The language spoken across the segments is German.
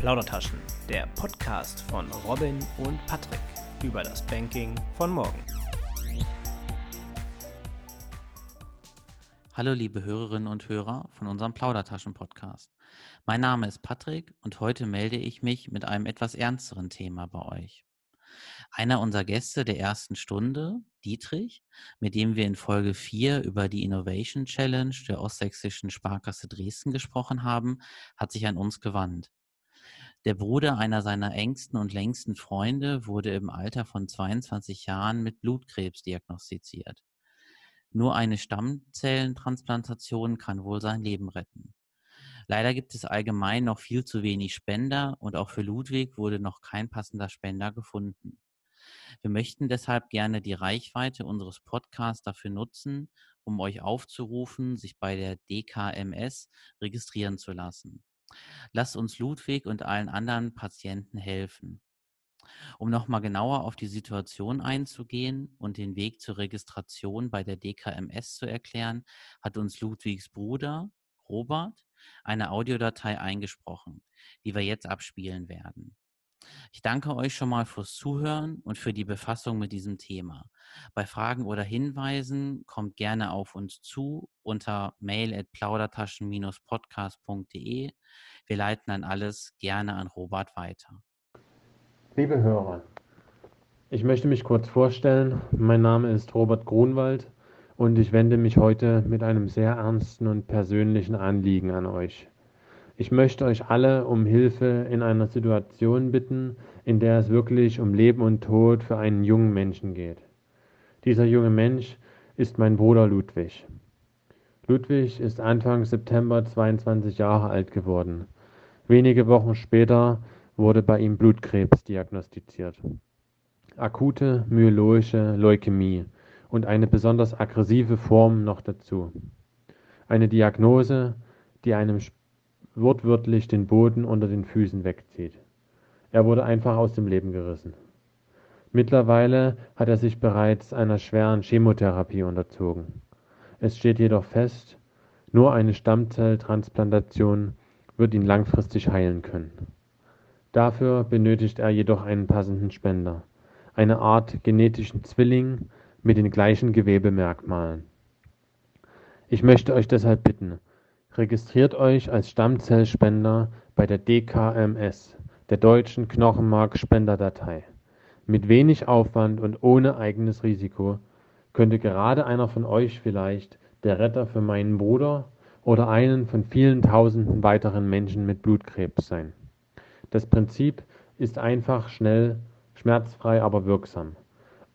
Plaudertaschen, der Podcast von Robin und Patrick über das Banking von morgen. Hallo liebe Hörerinnen und Hörer von unserem Plaudertaschen-Podcast. Mein Name ist Patrick und heute melde ich mich mit einem etwas ernsteren Thema bei euch. Einer unserer Gäste der ersten Stunde, Dietrich, mit dem wir in Folge 4 über die Innovation Challenge der Ostsächsischen Sparkasse Dresden gesprochen haben, hat sich an uns gewandt. Der Bruder einer seiner engsten und längsten Freunde wurde im Alter von 22 Jahren mit Blutkrebs diagnostiziert. Nur eine Stammzellentransplantation kann wohl sein Leben retten. Leider gibt es allgemein noch viel zu wenig Spender und auch für Ludwig wurde noch kein passender Spender gefunden. Wir möchten deshalb gerne die Reichweite unseres Podcasts dafür nutzen, um euch aufzurufen, sich bei der DKMS registrieren zu lassen. Lasst uns Ludwig und allen anderen Patienten helfen. Um nochmal genauer auf die Situation einzugehen und den Weg zur Registration bei der DKMS zu erklären, hat uns Ludwigs Bruder Robert eine Audiodatei eingesprochen, die wir jetzt abspielen werden. Ich danke euch schon mal fürs Zuhören und für die Befassung mit diesem Thema. Bei Fragen oder Hinweisen kommt gerne auf uns zu unter mail at plaudertaschen-podcast.de. Wir leiten dann alles gerne an Robert weiter. Liebe Hörer, ich möchte mich kurz vorstellen. Mein Name ist Robert Grunwald und ich wende mich heute mit einem sehr ernsten und persönlichen Anliegen an euch. Ich möchte euch alle um Hilfe in einer Situation bitten, in der es wirklich um Leben und Tod für einen jungen Menschen geht. Dieser junge Mensch ist mein Bruder Ludwig. Ludwig ist Anfang September 22 Jahre alt geworden. Wenige Wochen später wurde bei ihm Blutkrebs diagnostiziert. Akute myeloische Leukämie und eine besonders aggressive Form noch dazu. Eine Diagnose, die einem wortwörtlich den Boden unter den Füßen wegzieht. Er wurde einfach aus dem Leben gerissen. Mittlerweile hat er sich bereits einer schweren Chemotherapie unterzogen. Es steht jedoch fest, nur eine Stammzelltransplantation wird ihn langfristig heilen können. Dafür benötigt er jedoch einen passenden Spender, eine Art genetischen Zwilling mit den gleichen Gewebemerkmalen. Ich möchte euch deshalb bitten, Registriert euch als Stammzellspender bei der DKMS, der Deutschen Knochenmark-Spenderdatei. Mit wenig Aufwand und ohne eigenes Risiko könnte gerade einer von euch vielleicht der Retter für meinen Bruder oder einen von vielen tausenden weiteren Menschen mit Blutkrebs sein. Das Prinzip ist einfach, schnell, schmerzfrei, aber wirksam.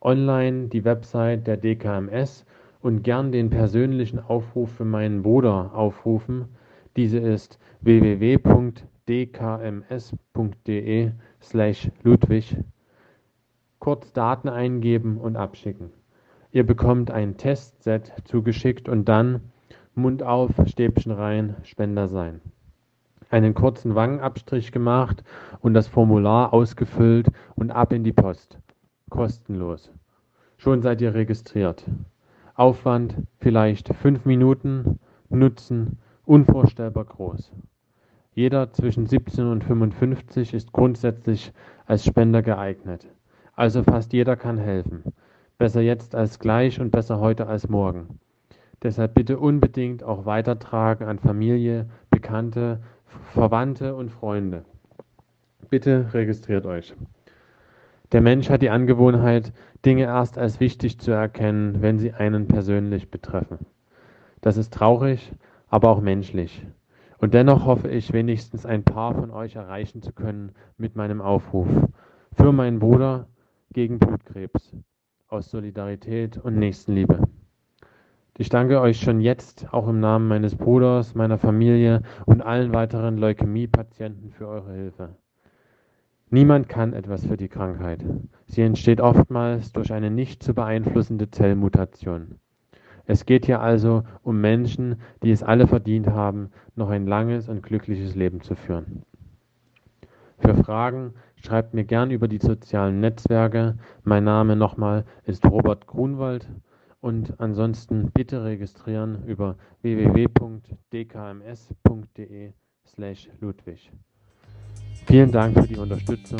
Online die Website der DKMS und gern den persönlichen Aufruf für meinen Bruder aufrufen. Diese ist www.dkms.de slash Ludwig. Kurz Daten eingeben und abschicken. Ihr bekommt ein Testset zugeschickt und dann Mund auf, Stäbchen rein, Spender sein. Einen kurzen Wangenabstrich gemacht und das Formular ausgefüllt und ab in die Post. Kostenlos. Schon seid ihr registriert. Aufwand vielleicht fünf Minuten, Nutzen unvorstellbar groß. Jeder zwischen 17 und 55 ist grundsätzlich als Spender geeignet. Also fast jeder kann helfen. Besser jetzt als gleich und besser heute als morgen. Deshalb bitte unbedingt auch weitertragen an Familie, Bekannte, Verwandte und Freunde. Bitte registriert euch. Der Mensch hat die Angewohnheit, Dinge erst als wichtig zu erkennen, wenn sie einen persönlich betreffen. Das ist traurig, aber auch menschlich. Und dennoch hoffe ich, wenigstens ein paar von euch erreichen zu können mit meinem Aufruf. Für meinen Bruder gegen Blutkrebs. Aus Solidarität und Nächstenliebe. Ich danke euch schon jetzt, auch im Namen meines Bruders, meiner Familie und allen weiteren Leukämie-Patienten für eure Hilfe. Niemand kann etwas für die Krankheit. Sie entsteht oftmals durch eine nicht zu beeinflussende Zellmutation. Es geht hier also um Menschen, die es alle verdient haben, noch ein langes und glückliches Leben zu führen. Für Fragen schreibt mir gern über die sozialen Netzwerke. Mein Name nochmal ist Robert Grunwald und ansonsten bitte registrieren über www.dkms.de/ludwig. Vielen Dank für die Unterstützung.